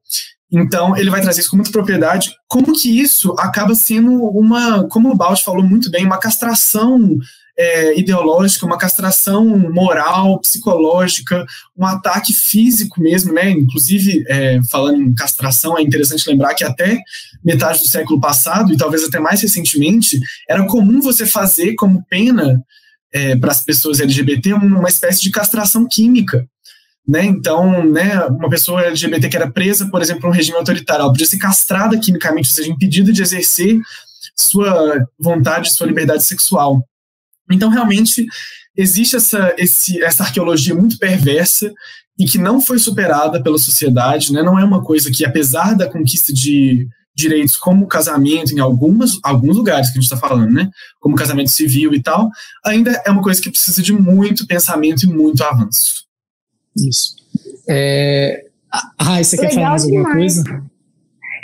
então ele vai trazer isso com muita propriedade, como que isso acaba sendo uma, como o Balde falou muito bem, uma castração é, ideológica, uma castração moral, psicológica, um ataque físico mesmo, né? Inclusive, é, falando em castração, é interessante lembrar que até metade do século passado, e talvez até mais recentemente, era comum você fazer como pena é, para as pessoas LGBT uma espécie de castração química. Né? Então, né, uma pessoa LGBT que era presa, por exemplo, um regime autoritário, ela podia ser castrada quimicamente, ou seja, impedida de exercer sua vontade, sua liberdade sexual. Então, realmente, existe essa, esse, essa arqueologia muito perversa e que não foi superada pela sociedade, né? não é uma coisa que, apesar da conquista de direitos como casamento em algumas, alguns lugares que a gente está falando, né? como casamento civil e tal, ainda é uma coisa que precisa de muito pensamento e muito avanço. Isso. É... Ah, você quer falar mais alguma coisa?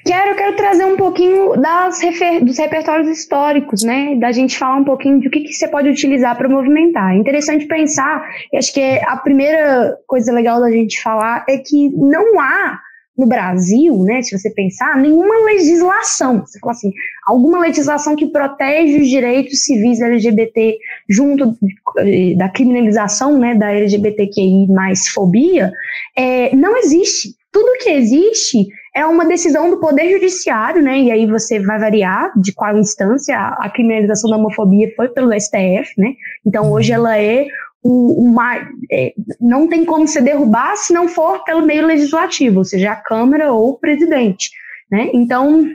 Quero, quero trazer um pouquinho das refer, dos repertórios históricos, né? Da gente falar um pouquinho de o que, que você pode utilizar para movimentar. É interessante pensar, e acho que a primeira coisa legal da gente falar é que não há no Brasil, né, se você pensar, nenhuma legislação, você fala assim, alguma legislação que protege os direitos civis LGBT junto eh, da criminalização, né, da LGBTQI mais fobia, é, não existe. Tudo que existe é uma decisão do Poder Judiciário, né? E aí você vai variar de qual instância a, criminalização da homofobia foi pelo STF, né? Então hoje ela é uma, é, não tem como se derrubar se não for pelo meio legislativo, ou seja, a Câmara ou o presidente, né? Então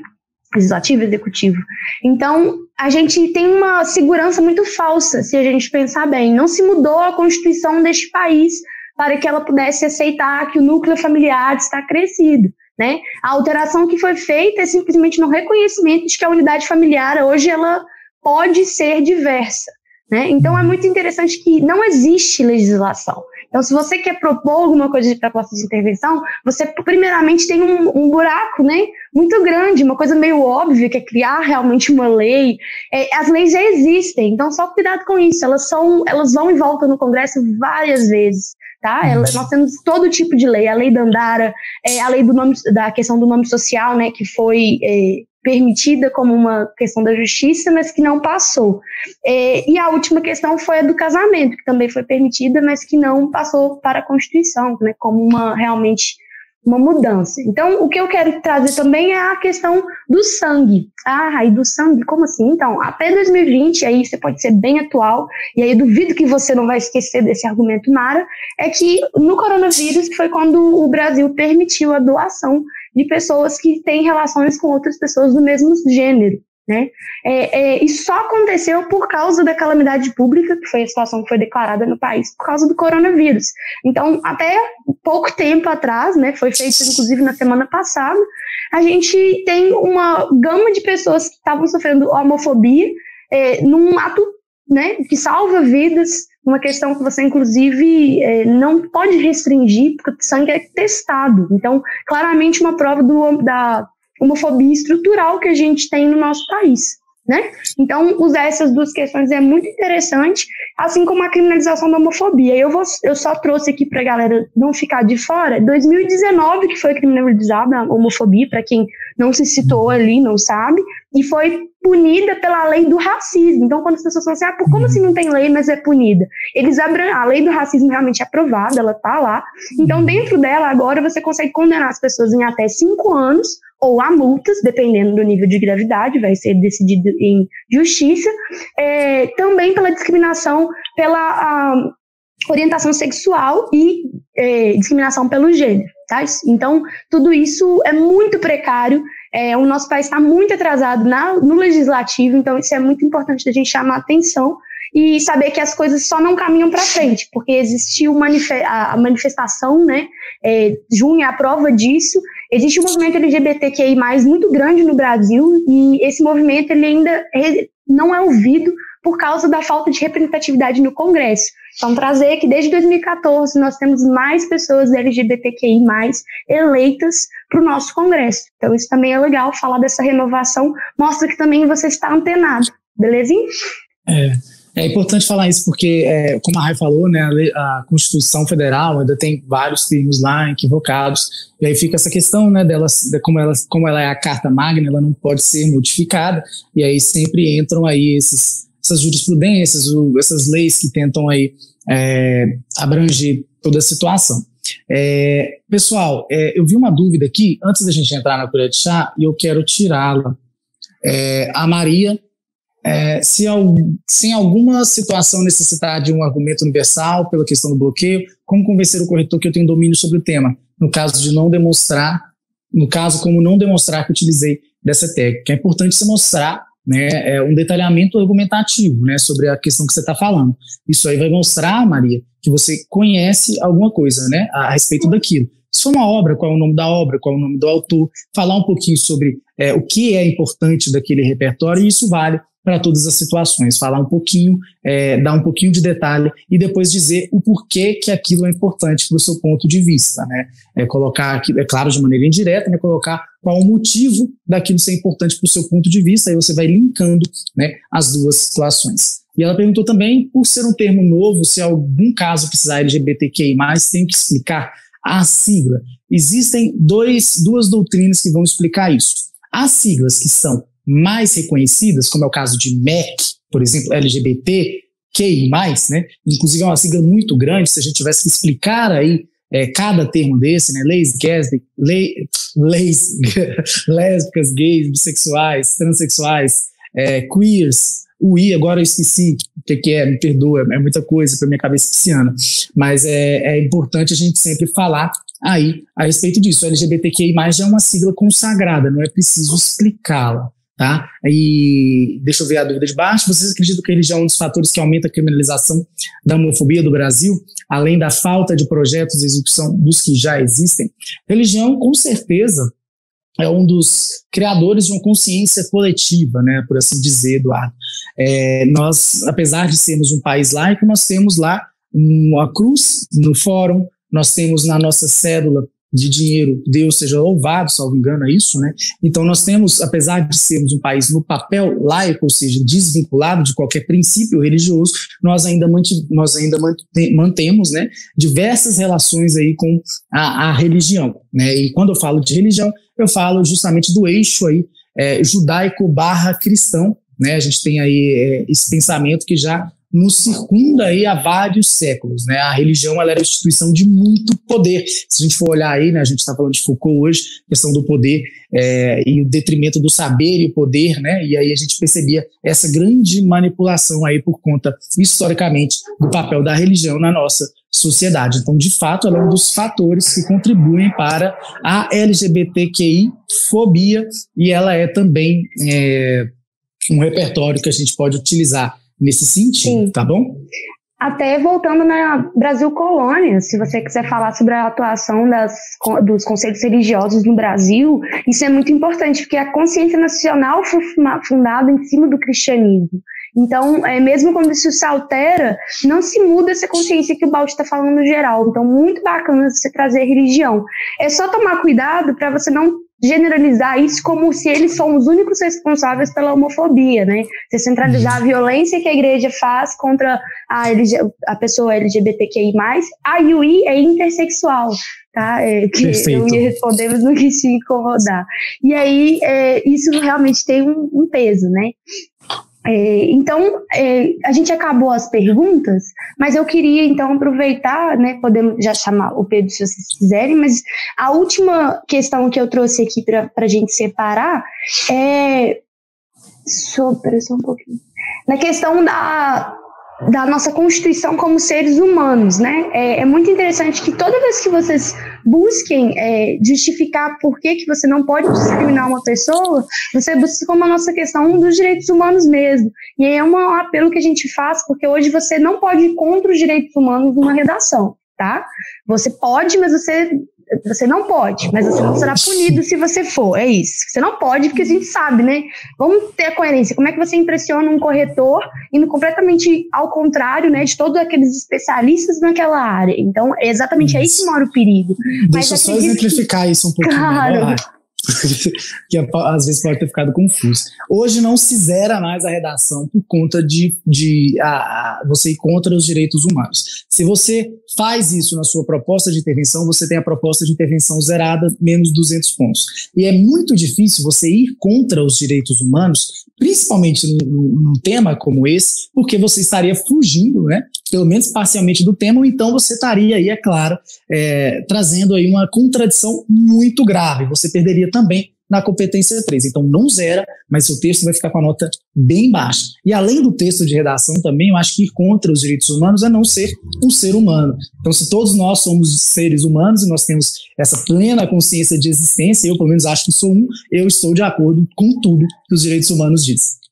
legislativo, executivo. Então, a gente tem uma segurança muito falsa, se a gente pensar bem. Não se mudou a Constituição deste país para que ela pudesse aceitar que o núcleo familiar está crescido. Né? A alteração que foi feita é simplesmente no reconhecimento de que a unidade familiar hoje ela pode ser diversa. Né? Então é muito interessante que não existe legislação. Então, se você quer propor alguma coisa de proposta de intervenção, você primeiramente tem um, um, buraco, né, muito grande, uma coisa meio óbvia, que é criar realmente uma lei. É, as leis já existem, então só cuidado com isso. Elas são, elas vão e voltam no Congresso várias vezes tá? Ela, nós temos todo tipo de lei, a lei da Andara, é, a lei do nome, da questão do nome social, né, que foi é, permitida como uma questão da justiça, mas que não passou. É, e a última questão foi a do casamento, que também foi permitida, mas que não passou para a Constituição, né, como uma realmente uma mudança. Então, o que eu quero trazer também é a questão do sangue. Ah, e do sangue, como assim? Então, até 2020, aí você pode ser bem atual, e aí duvido que você não vai esquecer desse argumento, Mara, é que no coronavírus foi quando o Brasil permitiu a doação de pessoas que têm relações com outras pessoas do mesmo gênero. Né? É, é, isso só aconteceu por causa da calamidade pública, que foi a situação que foi declarada no país, por causa do coronavírus. Então, até pouco tempo atrás, né, foi feito inclusive na semana passada, a gente tem uma gama de pessoas que estavam sofrendo homofobia é, num ato né, que salva vidas, uma questão que você, inclusive, é, não pode restringir, porque o sangue é testado. Então, claramente, uma prova do, da homofobia estrutural que a gente tem no nosso país. Né? Então, usar essas duas questões é muito interessante, assim como a criminalização da homofobia. Eu, vou, eu só trouxe aqui para a galera não ficar de fora, 2019 que foi criminalizada a homofobia, para quem não se citou ali, não sabe, e foi punida pela lei do racismo. Então, quando as pessoas falam assim, ah, como assim não tem lei, mas é punida? Eles abram, a lei do racismo realmente é aprovada, ela tá lá. Então, dentro dela, agora você consegue condenar as pessoas em até cinco anos ou a multas, dependendo do nível de gravidade, vai ser decidido em justiça, é, também pela discriminação pela a, orientação sexual e é, discriminação pelo gênero. Tá? Então, tudo isso é muito precário. É, o nosso país está muito atrasado na, no legislativo, então isso é muito importante a gente chamar atenção e saber que as coisas só não caminham para frente, porque existiu a manifestação, né? É, junho é a prova disso, Existe um movimento LGBTQI+, muito grande no Brasil, e esse movimento ele ainda não é ouvido por causa da falta de representatividade no Congresso. Então, trazer que desde 2014 nós temos mais pessoas LGBTQI+, eleitas para o nosso Congresso. Então, isso também é legal, falar dessa renovação mostra que também você está antenado, belezinha? É, é importante falar isso porque, é, como a Rai falou, né, a, Constituição Federal ainda tem vários termos lá equivocados, e aí fica essa questão né, dela, de como, ela, como ela é a Carta Magna, ela não pode ser modificada, e aí sempre entram aí esses, essas jurisprudências, o, essas leis que tentam aí é, abranger toda a situação. É, pessoal, é, eu vi uma dúvida aqui, antes da gente entrar na colher de chá, e eu quero tirá-la. É, a Maria é, se, se em alguma situação necessitar de um argumento universal pela questão do bloqueio, como convencer o corretor que eu tenho domínio sobre o tema? No caso de não demonstrar, no caso como não demonstrar que utilizei dessa técnica. É importante você mostrar né, é, um detalhamento argumentativo né, sobre a questão que você está falando. Isso aí vai mostrar, Maria, que você conhece alguma coisa né, a, a respeito daquilo. Se for uma obra, qual é o nome da obra, qual é o nome do autor, falar um pouquinho sobre é, o que é importante daquele repertório, e isso vale para todas as situações, falar um pouquinho, é, dar um pouquinho de detalhe e depois dizer o porquê que aquilo é importante para o seu ponto de vista, né? É colocar é claro, de maneira indireta, né? Colocar qual o motivo daquilo ser importante para o seu ponto de vista, aí você vai linkando, né, as duas situações. E ela perguntou também, por ser um termo novo, se algum caso precisar LGBTQI+, tem que explicar a sigla. Existem dois, duas doutrinas que vão explicar isso. As siglas que são mais reconhecidas, como é o caso de MEC, por exemplo, LGBT, QI+, né? Inclusive é uma sigla muito grande, se a gente tivesse que explicar aí é, cada termo desse, né? Leis, gays, lei, leis, lésbicas, gays, bissexuais, transexuais, é, queers, o I, agora eu esqueci o que, que é, me perdoa, é muita coisa para minha cabeça pisciana, mas é, é importante a gente sempre falar aí a respeito disso. LGBTQI+, já é uma sigla consagrada, não é preciso explicá-la. Tá? E deixa eu ver a dúvida de baixo. Vocês acreditam que a religião é um dos fatores que aumenta a criminalização da homofobia do Brasil, além da falta de projetos de execução dos que já existem? Religião, com certeza, é um dos criadores de uma consciência coletiva, né, por assim dizer, Eduardo. É, nós, apesar de sermos um país laico, nós temos lá uma cruz no fórum, nós temos na nossa cédula de dinheiro, Deus seja louvado, salvo engano, é isso, né? Então nós temos, apesar de sermos um país no papel laico, ou seja, desvinculado de qualquer princípio religioso, nós ainda, nós ainda mantemos, né, diversas relações aí com a, a, religião, né? E quando eu falo de religião, eu falo justamente do eixo aí é, judaico barra cristão, né? A gente tem aí é, esse pensamento que já nos circunda aí há vários séculos, né? A religião ela era instituição de muito poder. Se a gente for olhar aí, né, a gente está falando de Foucault hoje, questão do poder é, e o detrimento do saber e o poder, né? E aí a gente percebia essa grande manipulação aí por conta, historicamente, do papel da religião na nossa sociedade. Então, de fato, ela é um dos fatores que contribuem para a LGBTQI fobia e ela é também é, um repertório que a gente pode utilizar nesse sentido, Sim. tá bom? Até voltando na Brasil Colônia, se você quiser falar sobre a atuação das, dos conselhos religiosos no Brasil, isso é muito importante, porque a consciência nacional foi fundada em cima do cristianismo. Então, é, mesmo quando isso se altera, não se muda essa consciência que o Balde está falando no geral. Então, muito bacana você trazer religião. É só tomar cuidado para você não generalizar isso como se eles são os únicos responsáveis pela homofobia, né? Você centralizar a violência que a igreja faz contra a, LG, a pessoa LGBTQI+, a I é intersexual, tá? É, que eu ia responder, mas não quis te incomodar. E aí, é, isso realmente tem um, um peso, né? É, então, é, a gente acabou as perguntas, mas eu queria então aproveitar, né? Podemos já chamar o Pedro se vocês quiserem, mas a última questão que eu trouxe aqui para a gente separar é sobre só um pouquinho. Na questão da da nossa constituição como seres humanos, né? É, é, muito interessante que toda vez que vocês busquem é, justificar por que, que você não pode discriminar uma pessoa, você busca como a nossa questão dos direitos humanos mesmo. E é um apelo que a gente faz, porque hoje você não pode ir contra os direitos humanos numa redação, tá? Você pode, mas você você não pode, mas você não será punido se você for. É isso. Você não pode, porque a gente sabe, né? Vamos ter a coerência. Como é que você impressiona um corretor indo completamente ao contrário, né, de todos aqueles especialistas naquela área? Então, é exatamente aí que mora o perigo. Deixa eu só exemplificar que... isso um pouquinho. Claro. que às vezes pode ter ficado confuso. Hoje não se zera mais a redação por conta de, de a, a, você ir contra os direitos humanos. Se você faz isso na sua proposta de intervenção, você tem a proposta de intervenção zerada, menos 200 pontos. E é muito difícil você ir contra os direitos humanos, principalmente num, num tema como esse, porque você estaria fugindo, né, pelo menos parcialmente do tema, então você estaria aí, é claro, é, trazendo aí uma contradição muito grave. Você perderia também na competência 3. Então não zera, mas seu texto vai ficar com a nota bem baixa. E além do texto de redação também, eu acho que ir contra os direitos humanos é não ser um ser humano. Então se todos nós somos seres humanos e nós temos essa plena consciência de existência, eu pelo menos acho que sou um, eu estou de acordo com tudo que os direitos humanos dizem.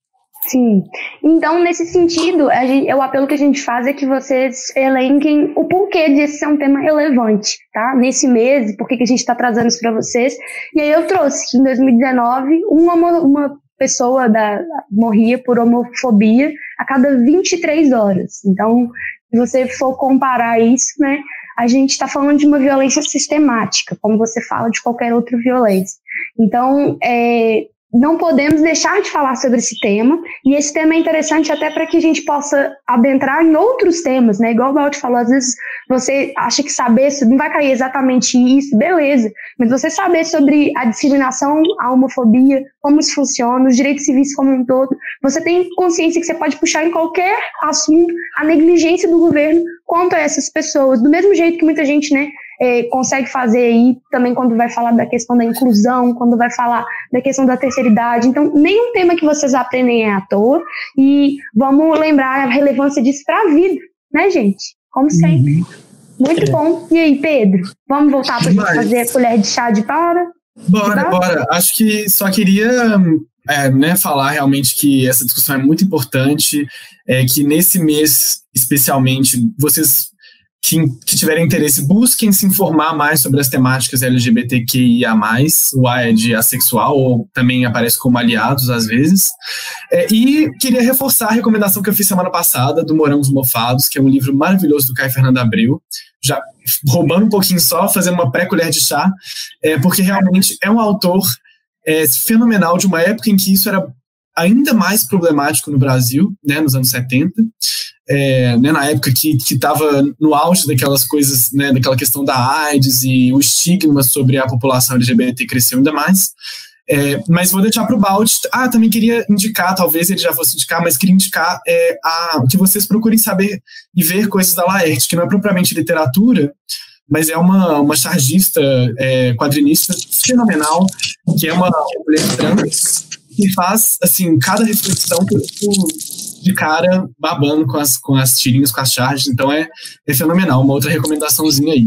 Sim. Então, nesse sentido, gente, o apelo que a gente faz é que vocês elenquem o porquê de ser um tema relevante, tá? Nesse mês, por que a gente está trazendo isso para vocês. E aí eu trouxe que em 2019, uma, uma pessoa da, morria por homofobia a cada 23 horas. Então, se você for comparar isso, né, a gente está falando de uma violência sistemática, como você fala de qualquer outra violência. Então, é, não podemos deixar de falar sobre esse tema, e esse tema é interessante até para que a gente possa adentrar em outros temas, né? Igual o Valde falou, às vezes você acha que saber, não vai cair exatamente isso, beleza, mas você saber sobre a discriminação, a homofobia, como isso funciona, os direitos civis como um todo, você tem consciência que você pode puxar em qualquer assunto a negligência do governo quanto a essas pessoas, do mesmo jeito que muita gente, né, é, consegue fazer aí também quando vai falar da questão da inclusão, quando vai falar da questão da terceira idade. Então, nenhum tema que vocês aprendem é à toa e vamos lembrar a relevância disso para a vida, né, gente? Como sempre. Uhum. Muito é. bom. E aí, Pedro? Vamos voltar para fazer a colher de chá de para? Bora, bora. Acho que só queria é, né, falar realmente que essa discussão é muito importante, é, que nesse mês, especialmente, vocês que, que tiverem interesse, busquem se informar mais sobre as temáticas LGBTQIA+, o A é de assexual, ou também aparece como aliados às vezes. É, e queria reforçar a recomendação que eu fiz semana passada, do Morangos Mofados, que é um livro maravilhoso do Caio Fernando Abril, já roubando um pouquinho só, fazendo uma pré-colher de chá, é, porque realmente é um autor é, fenomenal de uma época em que isso era ainda mais problemático no Brasil, né, nos anos 70, é, né, na época que estava no auge daquelas coisas, né, daquela questão da AIDS e o estigma sobre a população LGBT cresceu ainda mais. É, mas vou deixar para o Balt. Ah, também queria indicar, talvez ele já fosse indicar, mas queria indicar é, a, que vocês procurem saber e ver coisas da Laerte, que não é propriamente literatura, mas é uma, uma chargista, é, quadrinista fenomenal, que é uma mulher trans, que faz, assim, cada reflexão de cara babando com as, com as tirinhas, com as charges, então é, é fenomenal. Uma outra recomendaçãozinha aí.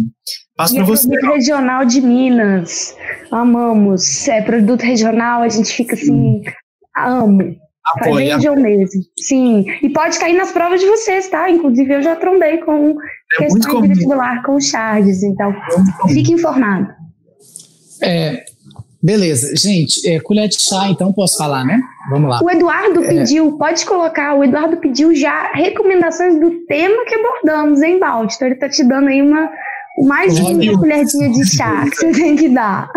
Passo para você. Produto regional de Minas, amamos. É produto regional, a gente fica assim, amo. Apoia. Vejam mesmo. Sim. E pode cair nas provas de vocês, tá? Inclusive, eu já trombei com é questões de vestibular com o Charles, então fique informado. É, beleza. Gente, é, colher de chá, então posso falar, né? Vamos lá. O Eduardo é. pediu, pode colocar, o Eduardo pediu já recomendações do tema que abordamos, hein, Balde? Então ele tá te dando aí uma, mais de uma colherzinha de chá que você tem que dar.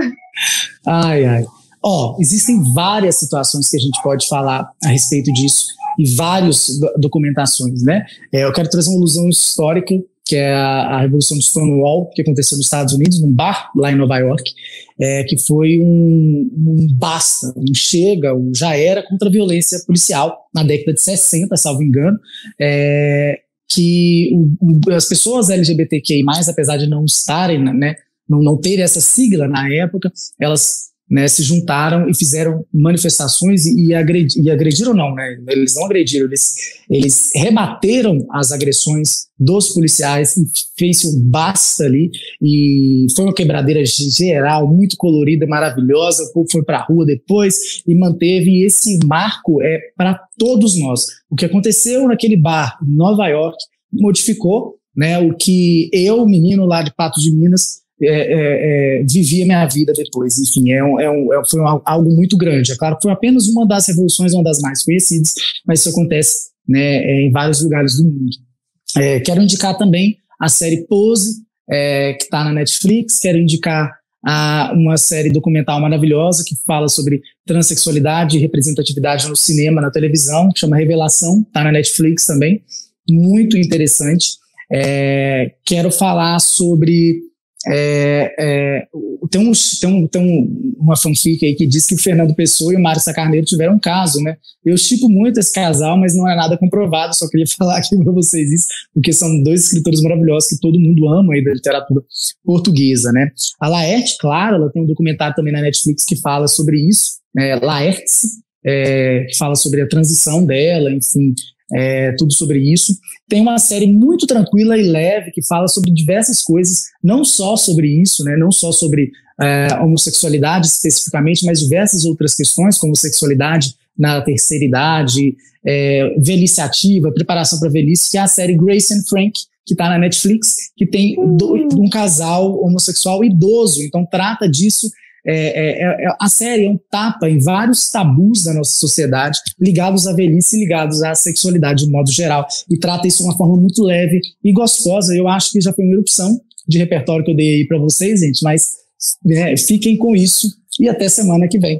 Ai, ai. Ó, existem várias situações que a gente pode falar a respeito disso e várias documentações, né? É, eu quero trazer uma ilusão histórica que é a, a, Revolução de Stonewall, que aconteceu nos Estados Unidos, num bar lá em Nova York, é, que foi um, um, basta, um chega, um já era contra a violência policial na década de 60, salvo engano, é, que o, as pessoas LGBTQI+, apesar de não estarem, né, não, não terem essa sigla na época, elas né, se juntaram e fizeram manifestações e, e, agredi, e agrediram, não, né, eles não agrediram, eles, eles rebateram as agressões dos policiais e fez um basta ali e foi uma quebradeira geral, muito colorida, maravilhosa, o povo foi para a rua depois e manteve, esse marco é para todos nós. O que aconteceu naquele bar em Nova York modificou né, o que eu, menino lá de Patos de Minas, é, é, é, vivia minha vida depois. Enfim, é um, é um, é, foi um, algo muito grande. É claro que foi apenas uma das revoluções, uma das mais conhecidas, mas isso acontece né, é, em vários lugares do mundo. Quero indicar também a série Pose, que está na Netflix. Quero indicar a, uma série documental maravilhosa que fala sobre transexualidade e representatividade no cinema, na televisão, que chama Revelação, está na Netflix também. Muito interessante. quero falar sobre é, é, tem, um, tem, um, tem uma fanfic aí que diz que o Fernando Pessoa e o Mário Sacarneiro tiveram um caso, né? Eu estipo muito esse casal, mas não é nada comprovado, só queria falar aqui para vocês isso, porque são dois escritores maravilhosos que todo mundo ama aí da literatura portuguesa, né? A Laerte, claro, ela tem um documentário também na Netflix que fala sobre isso, né? Laerte, é, que fala sobre a transição dela, enfim, é, tudo sobre isso. Tem uma série muito tranquila e leve que fala sobre diversas coisas, não só sobre isso, né, não só sobre é, homossexualidade especificamente, mas diversas outras questões, como sexualidade na terceira idade, é, velhice ativa, preparação para velhice, que é a série Grace and Frank, que está na Netflix, que tem do, um casal homossexual idoso, então trata disso é, é, é, é, a série é um tapa em vários tabus da nossa sociedade ligados à velhice e ligados à sexualidade de modo geral. E trata isso de uma forma muito leve e gostosa. Eu acho que já foi uma opção de repertório que eu dei aí para vocês, gente, mas né, fiquem com isso e até semana que vem.